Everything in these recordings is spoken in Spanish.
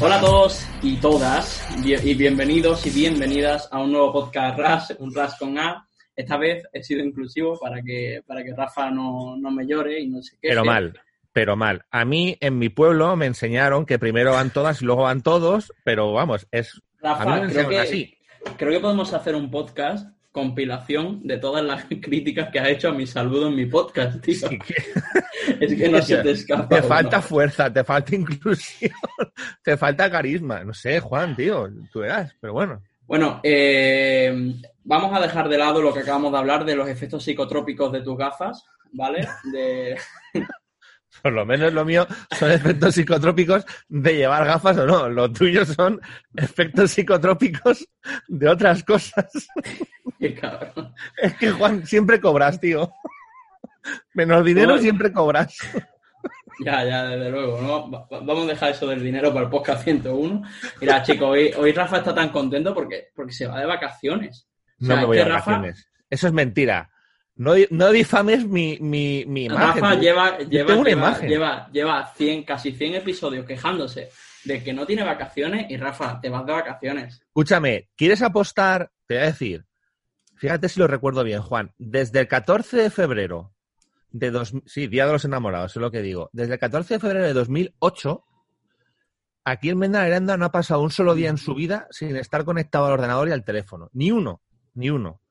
Hola a todos y todas y bienvenidos y bienvenidas a un nuevo podcast RAS, un RAS con A. Esta vez he sido inclusivo para que, para que Rafa no, no me llore y no se queje. Pero mal, pero mal. A mí en mi pueblo me enseñaron que primero van todas y luego van todos, pero vamos, es Rafa, creo que, creo que podemos hacer un podcast compilación de todas las críticas que ha hecho a mi saludo en mi podcast, tío. es que no se te escapa. Te falta fuerza, te falta inclusión, te falta carisma. No sé, Juan, tío, tú verás, pero bueno. Bueno, eh, vamos a dejar de lado lo que acabamos de hablar de los efectos psicotrópicos de tus gafas, ¿vale? De... Por lo menos lo mío son efectos psicotrópicos de llevar gafas o no. Los tuyos son efectos psicotrópicos de otras cosas. Es que, Juan, siempre cobras, tío. Menos dinero siempre cobras. Ya, ya, desde luego. ¿no? Vamos a dejar eso del dinero para el podcast 101. Mira, chicos, hoy, Rafa está tan contento porque, porque se va de vacaciones. no me voy a vacaciones. Eso es mentira. No, no difames mi, mi, mi imagen. Rafa lleva, lleva, lleva, lleva, 100, casi 100 episodios quejándose de que no tiene vacaciones y Rafa, te vas de vacaciones. Escúchame, ¿quieres apostar? Te voy a decir, fíjate si lo recuerdo bien, Juan, desde el 14 de febrero de dos, sí, Día de los Enamorados, es lo que digo, desde el 14 de febrero de 2008, aquí en Aranda no ha pasado un solo día en su vida sin estar conectado al ordenador y al teléfono. Ni uno, ni uno.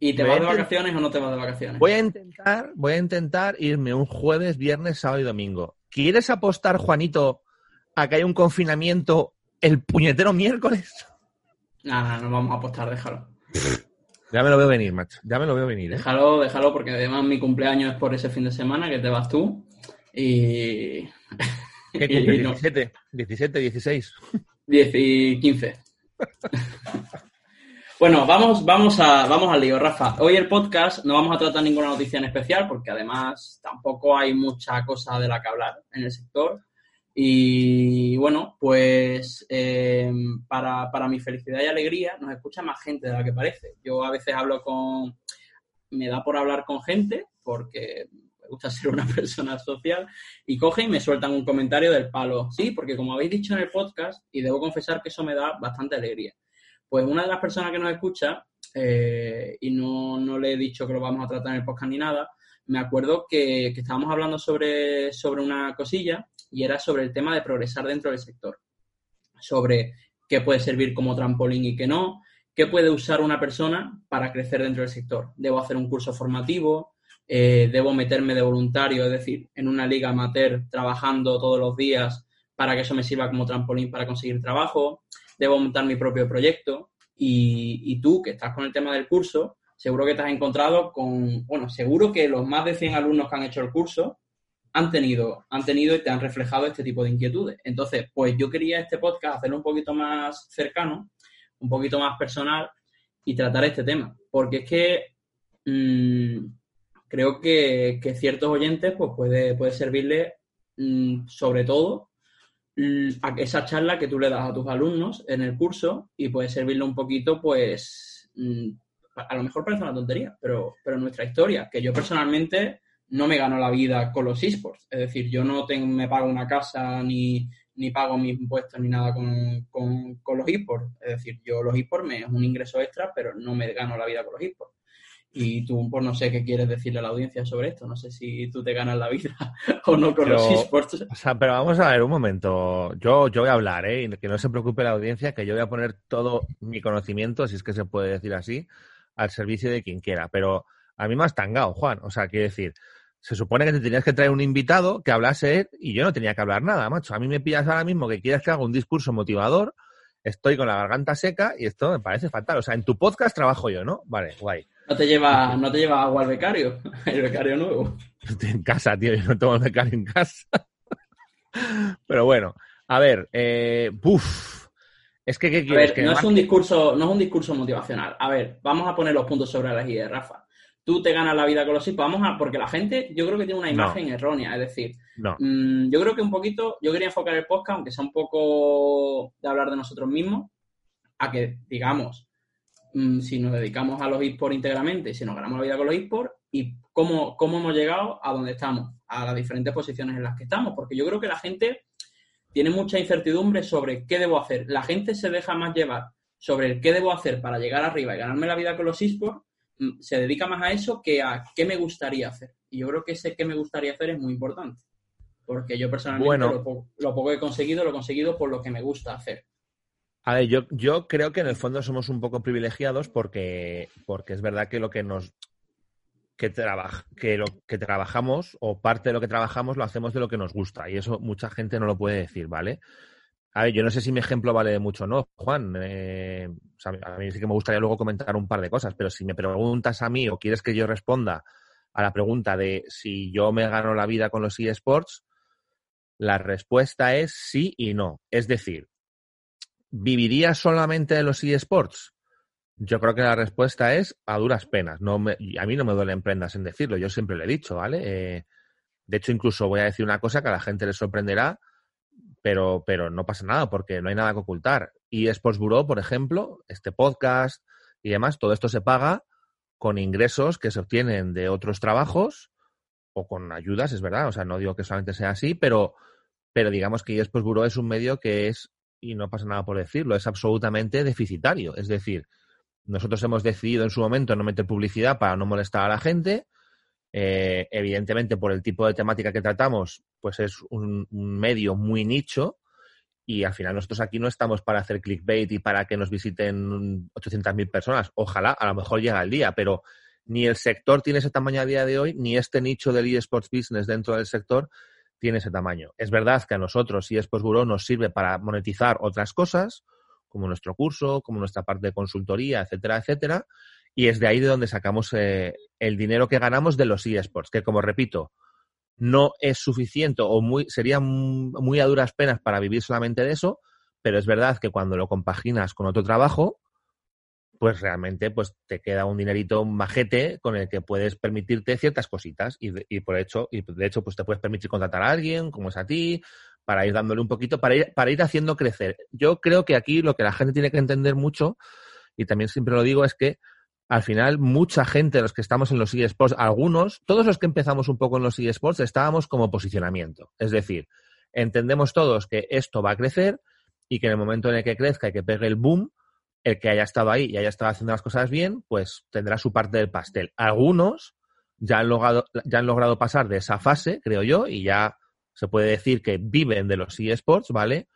¿Y te vas de vacaciones o no te vas de vacaciones? Voy a intentar, voy a intentar irme un jueves, viernes, sábado y domingo. ¿Quieres apostar, Juanito, a que hay un confinamiento el puñetero miércoles? Nada, no vamos a apostar, déjalo. Ya me lo veo venir, macho. Ya me lo veo venir. ¿eh? Déjalo, déjalo, porque además mi cumpleaños es por ese fin de semana que te vas tú. Y. ¿Qué cumple? 17, 17, 16. 10 y 15. Bueno, vamos, vamos, a, vamos al lío, Rafa. Hoy el podcast no vamos a tratar ninguna noticia en especial porque además tampoco hay mucha cosa de la que hablar en el sector. Y bueno, pues eh, para, para mi felicidad y alegría nos escucha más gente de la que parece. Yo a veces hablo con... Me da por hablar con gente porque me gusta ser una persona social y cogen y me sueltan un comentario del palo. Sí, porque como habéis dicho en el podcast, y debo confesar que eso me da bastante alegría. Pues una de las personas que nos escucha, eh, y no, no, le he dicho que lo vamos a tratar en el podcast ni nada, me acuerdo que, estábamos hablando sobre, sobre una cosilla y era sobre el tema de progresar dentro del sector. Sobre qué puede servir como trampolín y qué no, qué puede usar una persona para crecer dentro del sector. Debo hacer un curso formativo, eh, debo meterme de voluntario, es decir, en una liga amateur trabajando todos los días para que eso me sirva como trampolín para conseguir trabajo debo montar mi propio proyecto. Y, tú, que estás con el tema del curso, seguro que te has encontrado con, bueno, seguro que los más de 100 alumnos que han hecho el curso han tenido, han tenido y te han reflejado este tipo de inquietudes. Entonces, pues yo quería este podcast hacerlo un poquito más cercano, un poquito más personal y tratar este tema. Porque es que mm, creo que, ciertos oyentes pues puede, puede servirle mm, sobre todo esa charla que tú le das a tus alumnos en el curso y puede servirle un poquito, pues, mm, a lo mejor parece una tontería, pero, pero nuestra historia, que yo personalmente no me gano la vida con los esports. Es decir, yo no tengo, me pago una casa ni, ni pago mis impuestos ni nada con, con, con los esports. Es decir, yo los esports me es un ingreso extra, pero no me gano la vida con los esports. Y tú, pues no sé qué quieres decirle a la audiencia sobre esto. No sé si tú te ganas la vida o no con los esports. O sea, pero vamos a ver un momento. Yo, yo voy a hablar, ¿eh? que no se preocupe la audiencia, que yo voy a poner todo mi conocimiento, si es que se puede decir así, al servicio de quien quiera. Pero a mí me has tangado, Juan. O sea, quiero decir, se supone que te tenías que traer un invitado que hablase y yo no tenía que hablar nada, macho. A mí me pillas ahora mismo que quieres que haga un discurso motivador, estoy con la garganta seca y esto me parece fatal. O sea, en tu podcast trabajo yo, ¿no? Vale, guay. No te lleva, no te lleva agua al becario, el becario nuevo. Estoy en casa, tío, yo no tengo el becario en casa. Pero bueno, a ver, eh, Es que, ¿qué quieres? no, es un discurso, no es un discurso motivacional. A ver, vamos a poner los puntos sobre la guía, Rafa. Tú te ganas la vida con los hijos. Vamos a, porque la gente, yo creo que tiene una imagen errónea. Es decir, mm, yo creo que un poquito, yo quería enfocar el podcast, aunque sea un poco de hablar de nosotros mismos, a que, digamos, Mm, si nos dedicamos a los esports íntegramente, si nos ganamos la vida con los esports y cómo, cómo hemos llegado a donde estamos. a las diferentes posiciones en las que estamos, porque yo creo que la gente tiene mucha incertidumbre sobre qué debo hacer. La gente se deja más llevar sobre el qué debo hacer para llegar arriba y ganarme la vida con los esports, mm, se dedica más a eso que a qué me gustaría hacer. Y yo creo que ese qué me gustaría hacer es muy importante. Porque yo personalmente lo, lo, poco, que he conseguido, lo he conseguido por lo que me gusta hacer. A ver, yo, yo creo que en el fondo somos un poco privilegiados porque, porque es verdad que lo que nos que, que lo que trabajamos o parte de lo que trabajamos lo hacemos de lo que nos gusta y eso mucha gente no lo puede decir, ¿vale? A ver, yo no sé si mi ejemplo vale de mucho o no, Juan. Eh, a mí sí que me gustaría luego comentar un par de cosas, pero si me preguntas a mí o quieres que yo responda a la pregunta de si yo me gano la vida con los eSports, la respuesta es sí y no. Es decir, ¿viviría solamente de los eSports? Yo creo que la respuesta es a duras penas. No me, a mí no me duelen prendas en decirlo, yo siempre lo he dicho, ¿vale? Eh, de hecho, incluso voy a decir una cosa que a la gente le sorprenderá, pero, pero no pasa nada porque no hay nada que ocultar. Y Bureau, por ejemplo, este podcast y demás, todo esto se paga con ingresos que se obtienen de otros trabajos o con ayudas, es verdad, o sea, no digo que solamente sea así, pero, pero digamos que eSports Bureau es un medio que es, y no pasa nada por decirlo, es absolutamente deficitario. Es decir, nosotros hemos decidido en su momento no meter publicidad para no molestar a la gente. Eh, evidentemente, por el tipo de temática que tratamos, pues es un, medio muy nicho. Y al final nosotros aquí no estamos para hacer clickbait y para que nos visiten 800.000 personas. Ojalá, a lo mejor llega el día, pero ni el sector tiene ese tamaño a día de hoy, ni este nicho del eSports Business dentro del sector tiene ese tamaño. Es verdad que a nosotros eSports Bureau nos sirve para monetizar otras cosas, como nuestro curso, como nuestra parte de consultoría, etcétera, etcétera. Y es de ahí de donde sacamos eh, el dinero que ganamos de los eSports, que como repito, no es suficiente o muy, sería muy a duras penas para vivir solamente de eso, pero es verdad que cuando lo compaginas con otro trabajo, pues realmente pues te queda un dinerito majete con el que puedes permitirte ciertas cositas y, y por hecho y de hecho pues te puedes permitir contratar a alguien como es a ti para ir dándole un poquito, para ir, para ir haciendo crecer. Yo creo que aquí lo que la gente tiene que entender mucho, y también siempre lo digo, es que al final mucha gente los que estamos en los eSports, algunos, todos los que empezamos un poco en los eSports, estábamos como posicionamiento. Es decir, entendemos todos que esto va a crecer y que en el momento en el que crezca y que pegue el boom, el que haya estado ahí y haya estado haciendo las cosas bien, pues tendrá su parte del pastel. Algunos ya han logrado, ya han logrado pasar de esa fase, creo yo, y ya se puede decir que viven de los eSports, ¿vale?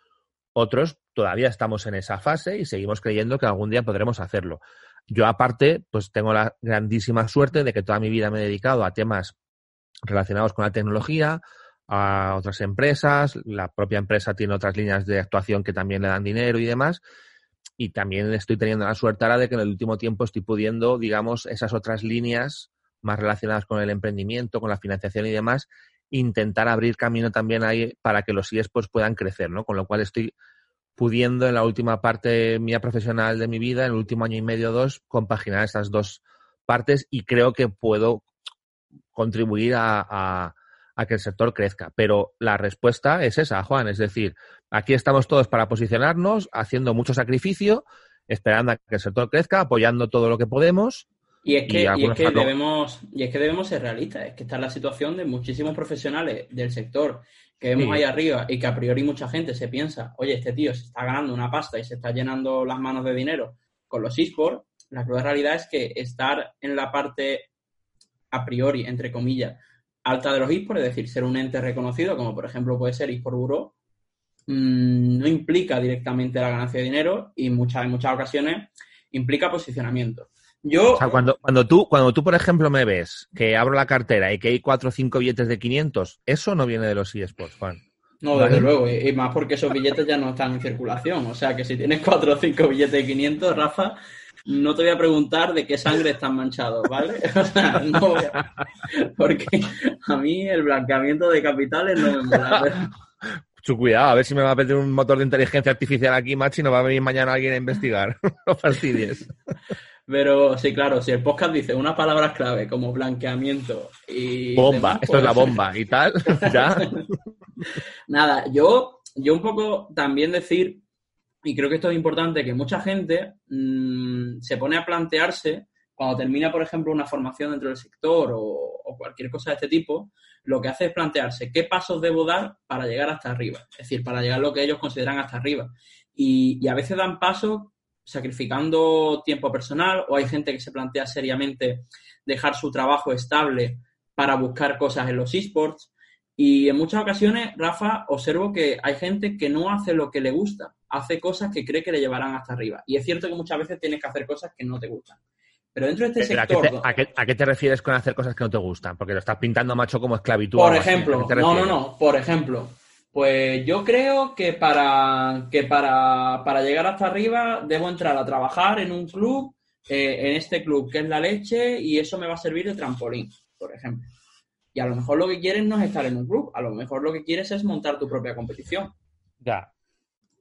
Otros todavía estamos en esa fase y seguimos creyendo que algún día podremos hacerlo. Yo aparte, pues tengo la grandísima suerte de que toda mi vida me he dedicado a temas relacionados con la tecnología, a otras empresas, la propia empresa tiene otras líneas de actuación que también le dan dinero y demás, y también estoy teniendo la suerte ahora de que en el último tiempo estoy pudiendo, digamos, esas otras líneas más relacionadas con el emprendimiento, con la financiación y demás, intentar abrir camino también ahí para que los eSports puedan crecer, ¿no? Con lo cual estoy pudiendo en la última parte mía profesional de mi vida, en el último año y medio o dos, compaginar esas dos partes y creo que puedo contribuir a, que el sector crezca. Pero la respuesta es esa, Juan. Es decir, aquí estamos todos para posicionarnos, haciendo mucho sacrificio, esperando a que el sector crezca, apoyando todo lo que podemos y es que, y, es que debemos, y es que debemos ser realistas, es que está la situación de muchísimos profesionales del sector que vemos ahí arriba y que a priori mucha gente se piensa, oye, este tío se está ganando una pasta y se está llenando las manos de dinero con los esports, la cruda realidad es que estar en la parte a priori, entre comillas, alta de los esports, es decir, ser un ente reconocido, como por ejemplo puede ser eSport Bureau, mm, no implica directamente la ganancia de dinero y muchas, en muchas ocasiones implica posicionamiento. Yo... O sea, cuando, cuando, tú, cuando tú, por ejemplo, me ves que abro la cartera y que hay cuatro o cinco billetes de 500, eso no viene de los eSports, Juan. No, desde luego, y, más porque esos billetes ya no están en circulación. O sea, que si tienes cuatro o cinco billetes de 500, Rafa, no te voy a preguntar de qué sangre están manchados, ¿vale? O sea, no voy a... Porque a mí el blanqueamiento de capitales no me mola. Su cuidado, a ver si me va a pedir un motor de inteligencia artificial aquí, macho, y no va a venir mañana alguien a investigar. no fastidies. Pero sí, claro, si el podcast dice unas palabras clave como blanqueamiento y. Bomba, esto es la pues, bomba y tal, ya. Nada, yo, yo un poco también decir, y creo que esto es importante, que mucha gente mm, se pone a plantearse cuando termina, por ejemplo, una formación dentro del sector o, cualquier cosa de este tipo, lo que hace es plantearse qué pasos debo dar para llegar hasta arriba, es decir, para llegar a lo que ellos consideran hasta arriba. Y, y a veces dan pasos sacrificando tiempo personal o hay gente que se plantea seriamente dejar su trabajo estable para buscar cosas en los esports. Y en muchas ocasiones, Rafa, observo que hay gente que no hace lo que le gusta, hace cosas que cree que le llevarán hasta arriba. Y es cierto que muchas veces tienes que hacer cosas que no te gustan. Pero dentro de este sector... ¿a qué, te, refieres con hacer cosas que no te gustan? Porque lo estás pintando, macho, como esclavitud. Por ejemplo, no, no, no. Por ejemplo, pues yo creo que para, que para, para llegar hasta arriba debo entrar a trabajar en un club, eh, en este club que es la leche, y eso me va a servir de trampolín, por ejemplo. Y a lo mejor lo que quieres no es estar en un club, a lo mejor lo que quieres es montar tu propia competición. Ya.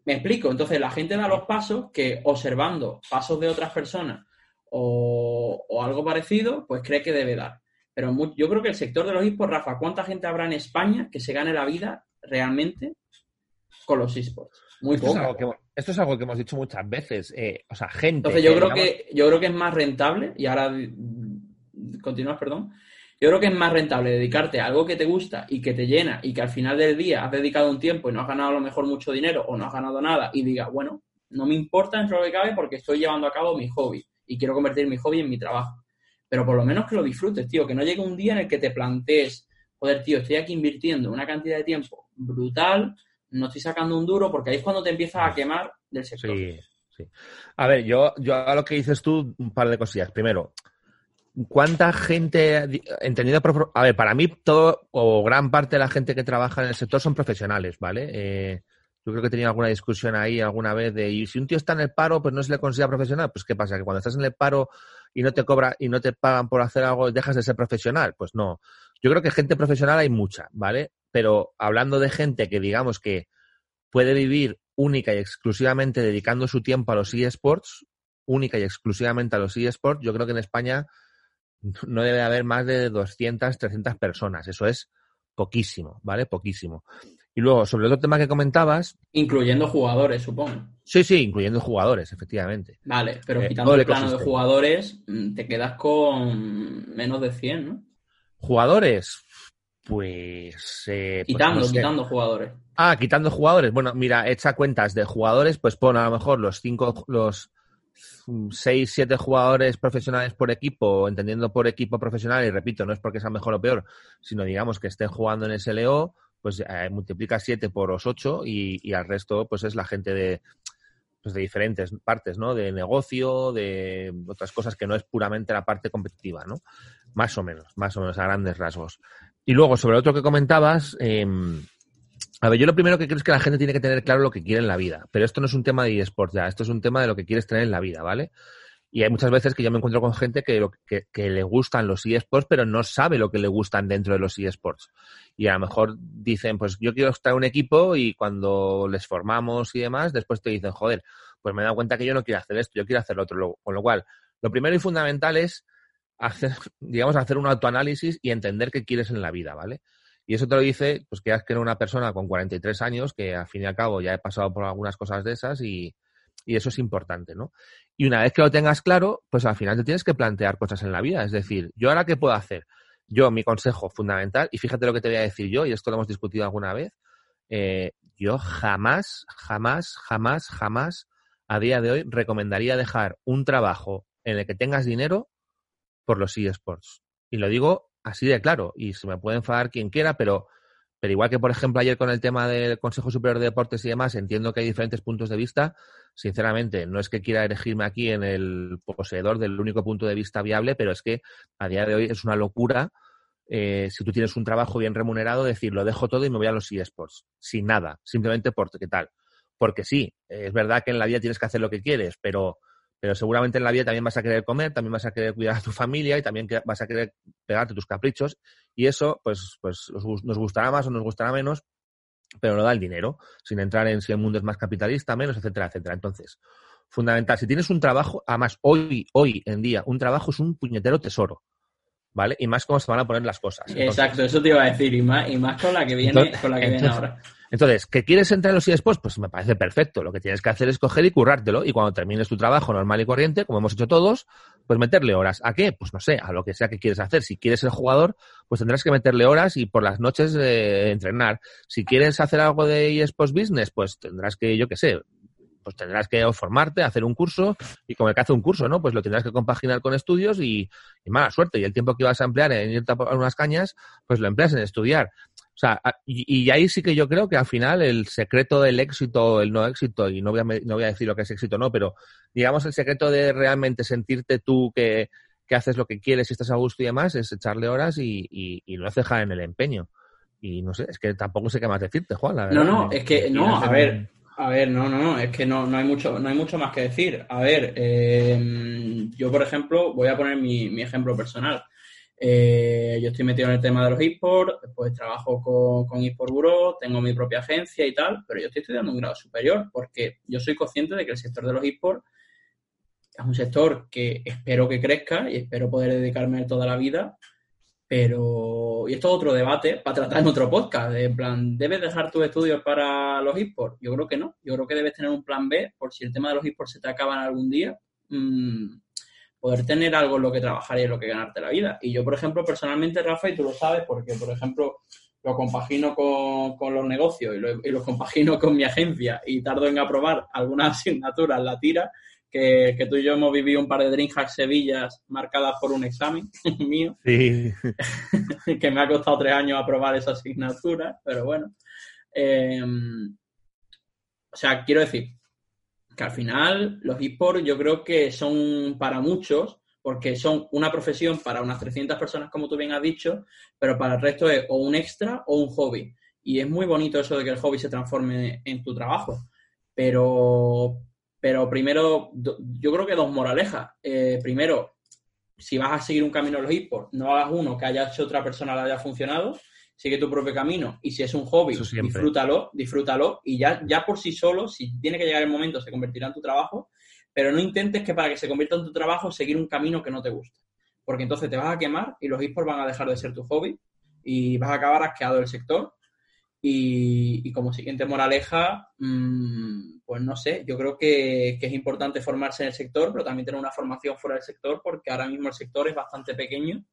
Me explico. Entonces la gente da los pasos que observando pasos de otras personas o, algo parecido, pues cree que debe dar. Pero yo creo que el sector de los esports, Rafa, ¿cuánta gente habrá en España que se gane la vida realmente con los esports? Muy esto Es algo que, esto es algo que hemos dicho muchas veces. Eh, o sea, gente. Entonces yo creo que yo creo que es más rentable, y ahora continúas, perdón. Yo creo que es más rentable dedicarte a algo que te gusta y que te llena y que al final del día has dedicado un tiempo y no has ganado a lo mejor mucho dinero o no has ganado nada y digas, bueno, no me importa dentro de lo que cabe porque estoy llevando a cabo mi hobby y quiero convertir mi hobby en mi trabajo. Pero por lo menos que lo disfrutes, tío, que no llegue un día en el que te plantees, joder, tío, estoy aquí invirtiendo una cantidad de tiempo brutal, no estoy sacando un duro, porque ahí es cuando te empiezas a quemar del sector. Sí, sí. A ver, yo, yo a lo que dices tú, un par de cosillas. Primero, ¿cuánta gente, entendido por, a ver, para mí todo o gran parte de la gente que trabaja en el sector son profesionales, ¿vale? Eh, yo creo que he tenido alguna discusión ahí alguna vez de, y si un tío está en el paro, pues no se le considera profesional. Pues ¿qué pasa? Que cuando estás en el paro y no te cobra y no te pagan por hacer algo, dejas de ser profesional. Pues no. Yo creo que gente profesional hay mucha, ¿vale? Pero hablando de gente que digamos que puede vivir única y exclusivamente dedicando su tiempo a los eSports, única y exclusivamente a los eSports, yo creo que en España no debe haber más de 200, 300 personas. Eso es poquísimo, ¿vale? Poquísimo. Y luego, sobre el otro tema que comentabas. Incluyendo jugadores, supongo. Sí, sí, incluyendo jugadores, efectivamente. Vale, pero eh, quitando el plano de jugadores, mm, te quedas con menos de 100, ¿no? Jugadores, pues. Eh, pues quitando, quitando jugadores. Ah, quitando jugadores. Bueno, mira, echa cuentas de jugadores, pues pon a lo mejor los cinco, los seis, siete jugadores profesionales por equipo, entendiendo por equipo profesional, y repito, no es porque sea mejor o peor, sino digamos que estén jugando en SLO, pues eh, multiplica 7 por los 8 y, al resto pues es la gente de, pues de diferentes partes, ¿no? De negocio, de otras cosas que no es puramente la parte competitiva, ¿no? Más o menos, más o menos a grandes rasgos. Y luego, sobre lo otro que comentabas, em, a ver, yo lo primero que creo es que la gente tiene que tener claro lo que quiere en la vida, pero esto no es un tema de eSports ya, esto es un tema de lo que quieres tener en la vida, ¿vale? Y hay muchas veces que yo me encuentro con gente que, que, le gustan los eSports, pero no sabe lo que le gustan dentro de los eSports. Y a lo mejor dicen, pues yo quiero estar en un equipo y cuando les formamos y demás, después te dicen, joder, pues me he dado cuenta que yo no quiero hacer esto, yo quiero hacer lo otro. Con lo cual, lo primero y fundamental es hacer, digamos, hacer un autoanálisis y entender qué quieres en la vida, ¿vale? Y eso te lo dice, pues que has que una persona con 43 años, que al fin y al cabo ya he pasado por algunas cosas de esas y, y eso es importante, ¿no? Y una vez que lo tengas claro, pues al final te tienes que plantear cosas en la vida. Es decir, ¿yo ahora qué puedo hacer? Yo, mi consejo fundamental, y fíjate lo que te voy a decir yo, y esto lo hemos discutido alguna vez, eh, yo jamás, jamás, jamás, jamás, a día de hoy, recomendaría dejar un trabajo en el que tengas dinero por los eSports. Y lo digo así de claro, y se me puede enfadar quien quiera, pero pero igual que, por ejemplo, ayer con el tema del Consejo Superior de Deportes y demás, entiendo que hay diferentes puntos de vista. Sinceramente, no es que quiera elegirme aquí en el poseedor del único punto de vista viable, pero es que a día de hoy es una locura. Eh, si tú tienes un trabajo bien remunerado, decir, lo dejo todo y me voy a los eSports, sin nada, simplemente porque tal. Porque sí, es verdad que en la vida tienes que hacer lo que quieres, pero pero seguramente en la vida también vas a querer comer, también vas a querer cuidar a tu familia y también vas a querer pegarte tus caprichos y eso pues, pues nos gustará más o nos gustará menos, pero no da el dinero, sin entrar en si el mundo es más capitalista, menos, etcétera, etcétera. Entonces, fundamental, si tienes un trabajo, además hoy, hoy en día, un trabajo es un puñetero tesoro. ¿Vale? Y más cómo se van a poner las cosas. Exacto, eso te iba a decir, y más, y más con la que viene, con la que viene ahora. Entonces, ¿qué quieres entrar en los eSports? Pues me parece perfecto. Lo que tienes que hacer es coger y currártelo. Y cuando termines tu trabajo normal y corriente, como hemos hecho todos, pues meterle horas. ¿A qué? Pues no sé, a lo que sea que quieres hacer. Si quieres ser jugador, pues tendrás que meterle horas y por las noches eh, entrenar. Si quieres hacer algo de eSports Business, pues tendrás que, yo qué sé, pues tendrás que formarte, hacer un curso y como el que hace un curso, ¿no? Pues lo tendrás que compaginar con estudios y, mala suerte. Y el tiempo que vas a emplear en irte a unas cañas, pues lo empleas en estudiar. O sea, y, ahí sí que yo creo que al final el secreto del éxito, el no éxito, y no voy, a, no voy a decir lo que es éxito no, pero digamos el secreto de realmente sentirte tú que, haces lo que quieres y estás a gusto y demás es echarle horas y, y, no cejar en el empeño. Y no sé, es que tampoco sé qué más decirte, Juan. La verdad. No, no, es que no, a ver, a ver, no, no, no, es que no, no, hay mucho, no hay mucho más que decir. A ver, eh, yo por ejemplo, voy a poner mi, ejemplo personal. Eh, yo estoy metido en el tema de los esports, pues trabajo con, con eSport Bureau, tengo mi propia agencia y tal, pero yo estoy estudiando un grado superior porque yo soy consciente de que el sector de los esports es un sector que espero que crezca y espero poder dedicarme toda la vida pero, y esto es otro debate para tratar en otro podcast. En plan, ¿debes dejar tus estudios para los esports? Yo creo que no. Yo creo que debes tener un plan B por si el tema de los esports se te acaban algún día. Mm, poder tener algo en lo que trabajar y en lo que ganarte la vida. Y yo, por ejemplo, personalmente, Rafa, y tú lo sabes, porque, por ejemplo, lo compagino con, los negocios y lo, y lo, compagino con mi agencia y tardo en aprobar algunas asignaturas, la tira, que, tú y yo hemos vivido un par de Dreamhack Sevillas marcadas por un examen mío. Sí. que me ha costado tres años aprobar esa asignatura, pero bueno. Em, o sea, quiero decir que al final los esports yo creo que son para muchos, porque son una profesión para unas 300 personas, como tú bien has dicho, pero para el resto es o un extra o un hobby. Y es muy bonito eso de que el hobby se transforme en tu trabajo. Pero, pero primero, yo creo que dos moralejas. Eh, primero, si vas a seguir un camino en los esports, no hagas uno que haya hecho otra persona le haya funcionado, sigue tu propio camino. Y si es un hobby, disfrútalo, disfrútalo y ya, ya por sí solo, si tiene que llegar el momento, se convertirá en tu trabajo, pero no intentes que para que se convierta en tu trabajo seguir un camino que no te guste, porque entonces te vas a quemar y los esports van a dejar de ser tu hobby y vas a acabar asqueado del sector y, como siguiente moraleja, mmm, pues no sé, yo creo que, es importante formarse en el sector, pero también tener una formación fuera del sector, porque ahora mismo el sector es bastante pequeño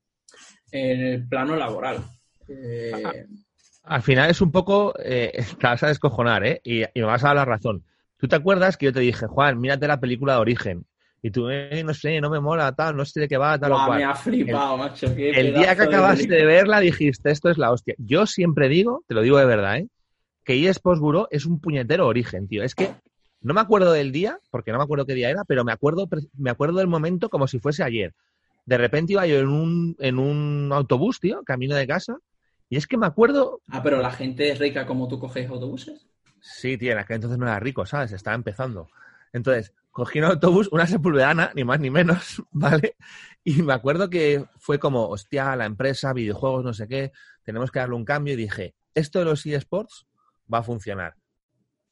en el plano laboral. Eh, Al final es un poco, eh, te vas a descojonar, ¿eh? Y, y, me vas a dar la razón. ¿Tú te acuerdas que yo te dije, Juan, mírate la película de Origen? Y tú, eh, no sé, no me mola, tal, no sé de qué va, tal o cual. Me ha flipado, el, macho. el día que acabaste de, verla dijiste, esto es la hostia. Yo siempre digo, te lo digo de verdad, ¿eh? Que eSports Bureau es un puñetero origen, tío. Es que no me acuerdo del día, porque no me acuerdo qué día era, pero me acuerdo, me acuerdo del momento como si fuese ayer. De repente iba yo en un, en un autobús, tío, camino de casa, y es que me acuerdo. Ah, pero la gente es rica como tú coges autobuses. Sí, tío, en aquel entonces no era rico, ¿sabes? Estaba empezando. Entonces, cogí un autobús, una sepulvedana, ni más ni menos, ¿vale? Y me acuerdo que fue como, hostia, la empresa, videojuegos, no sé qué, tenemos que darle un cambio y dije, esto de los eSports va a funcionar.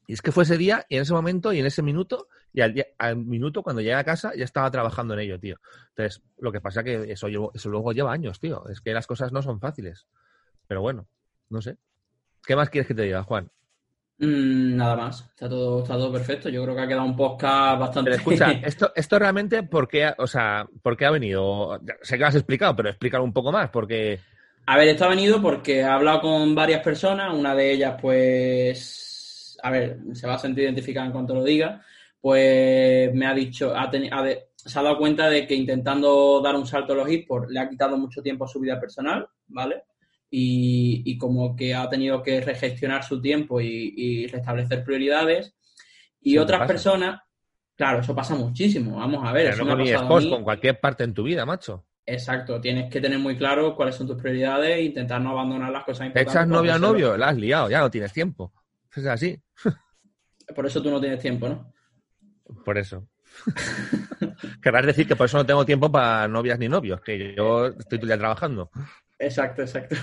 Y es que fue ese día y en ese momento y en ese minuto y al, al minuto cuando llegué a casa ya estaba trabajando en ello, tío. Entonces, lo que pasa que eso, eso luego lleva años, tío. Es que las cosas no son fáciles. Pero bueno, no sé. ¿Qué más quieres que te diga, Juan? Mm, nada más, está todo, está todo perfecto. Yo creo que ha quedado un podcast bastante. Pero escucha, esto, esto realmente, ¿por qué, o sea, ¿por qué ha venido? Sé que lo has explicado, pero explícalo un poco más, porque. A ver, esto ha venido porque he hablado con varias personas, una de ellas, pues. A ver, se va a sentir identificada en cuanto lo diga. Pues me ha dicho, ha se ha dado cuenta de que intentando dar un salto a los esports le ha quitado mucho tiempo a su vida personal, ¿vale? Y, como que ha tenido que regestionar su tiempo y, restablecer prioridades. Y otras personas, claro, eso pasa muchísimo. Vamos a ver. eso no con, con cualquier parte en tu vida, macho. Exacto, tienes que tener muy claro cuáles son tus prioridades e intentar no abandonar las cosas importantes. Echas novia o novio, la has liado, ya no tienes tiempo. Es así. Por eso tú no tienes tiempo, ¿no? Por eso. Querrás decir que por eso no tengo tiempo para novias ni novios, que yo estoy todo el día trabajando. Exacto, exacto.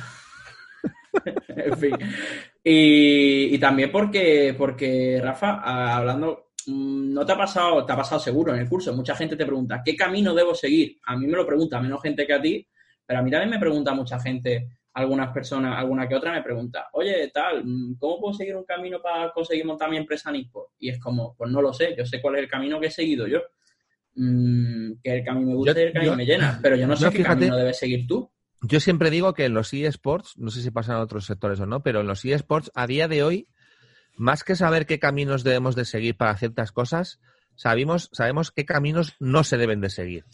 en fin. Y, también porque, porque, Rafa, hablando, mm, no te ha pasado, te ha pasado seguro en el curso. Mucha gente te pregunta, ¿qué camino debo seguir? A mí me lo pregunta, menos gente que a ti, Pero a mí también me pregunta mucha gente, algunas personas, alguna que otra me pregunta, oye, tal, ¿cómo puedo seguir un camino para conseguir montar mi empresa Nispo? Y es como, pues no lo sé, yo sé cuál es el camino que he seguido yo. Mm, que el camino me gusta y el camino me llena, pero yo no sé qué camino debes seguir tú. Yo siempre digo que en los eSports, no sé si pasan a otros sectores o no, pero en los eSports a día de hoy, más que saber qué caminos debemos de seguir para ciertas cosas, sabemos, sabemos qué caminos no se deben de seguir.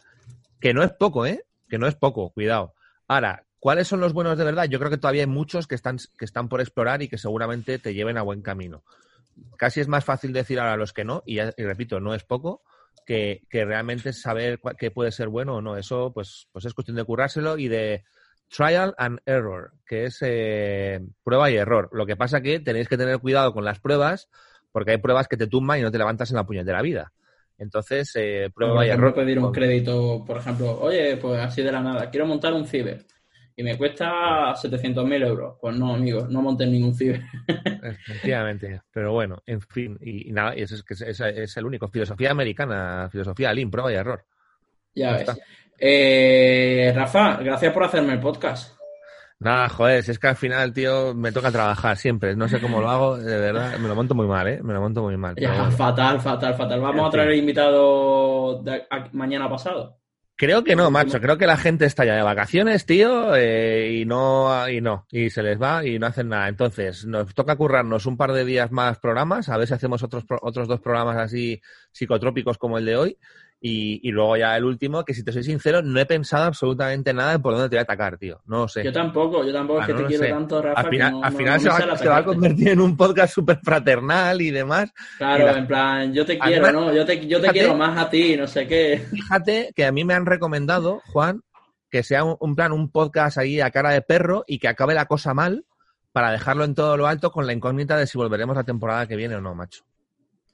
Que no es poco, ¿eh? Que no es poco, cuidado. Ahora, ¿cuáles son los buenos de verdad? Yo creo que todavía hay muchos que están, que están por explorar y que seguramente te lleven a buen camino. Casi es más fácil decir ahora los que no, y, y repito, no es poco, que, realmente saber qué puede ser bueno o no. Eso, pues, pues es cuestión de currárselo y de trial and error, que es eh, prueba y error. Lo que pasa que tenéis que tener cuidado con las pruebas, porque hay pruebas que te tumban y no te levantas en la puñetera vida. Entonces, eh, prueba y error. pedir un crédito, por ejemplo, oye, pues así de la nada, quiero montar un ciber y me cuesta 700.000 euros. Pues no, amigo, no montes ningún ciber. Efectivamente, pero bueno, en fin, y, nada, y es, es, es, el único. Filosofía americana, filosofía Lean, prueba y error. Ya ves. Eh, Rafa, gracias por hacerme el podcast. Nada, joder, si es que al final, tío, me toca trabajar siempre. No sé cómo lo hago, de verdad, me lo monto muy mal, ¿eh? Me lo monto muy mal. Ya, fatal, fatal, fatal. Vamos a traer invitado mañana pasado. Creo que no, macho. Creo que la gente está ya de vacaciones, tío, eh, y no, y no, y se les va y no hacen nada. Entonces, nos toca currarnos un par de días más programas, a ver si hacemos otros, otros dos programas así psicotrópicos como el de hoy. Y, y, luego ya el último, que si te soy sincero, no he pensado absolutamente nada de por dónde te voy a atacar, tío. No lo sé. Yo tampoco, yo tampoco, es ah, que te quiero tanto, Rafa. Al final, al final se, va, a convertir en un podcast súper fraternal y demás. Claro, en plan, yo te quiero, ¿no? Yo te, yo te quiero más a ti, no sé qué. Fíjate que a mí me han recomendado, Juan, que sea un, plan, un podcast ahí a cara de perro y que acabe la cosa mal para dejarlo en todo lo alto con la incógnita de si volveremos la temporada que viene o no, macho.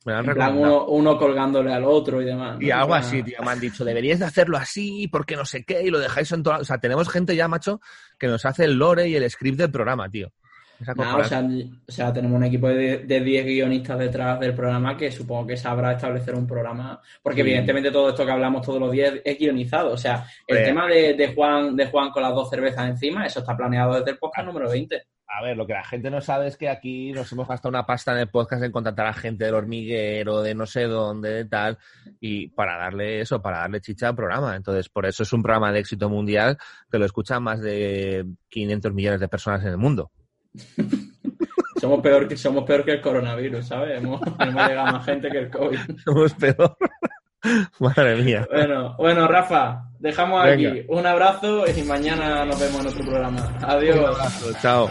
Me han uno, uno, colgándole al otro y demás. Y algo así, tío. Me han dicho, deberíais de hacerlo así, porque no sé qué, y lo dejáis en todo. O sea, tenemos gente ya, macho, que nos hace el lore y el script del programa, tío. o, sea, tenemos un equipo de 10 guionistas detrás del programa que supongo que sabrá establecer un programa. Porque, evidentemente, todo esto que hablamos todos los días es guionizado. O sea, el tema de, de, Juan, de Juan con las dos cervezas encima, eso está planeado desde el podcast número 20 a ver, lo que la gente no sabe es que aquí nos hemos gastado una pasta en el podcast en contratar a gente del hormiguero, de no sé dónde, de tal, y para darle eso, para darle chicha al programa. Entonces, por eso es un programa de éxito mundial que lo escuchan más de 500 millones de personas en el mundo. somos peor que somos peor que el coronavirus, ¿sabes? Hemos, llegado más gente que el COVID. Somos peor. Madre mía. Bueno, bueno, Rafa, dejamos aquí. Un abrazo y mañana nos vemos en otro programa. Adiós. Un abrazo, chao.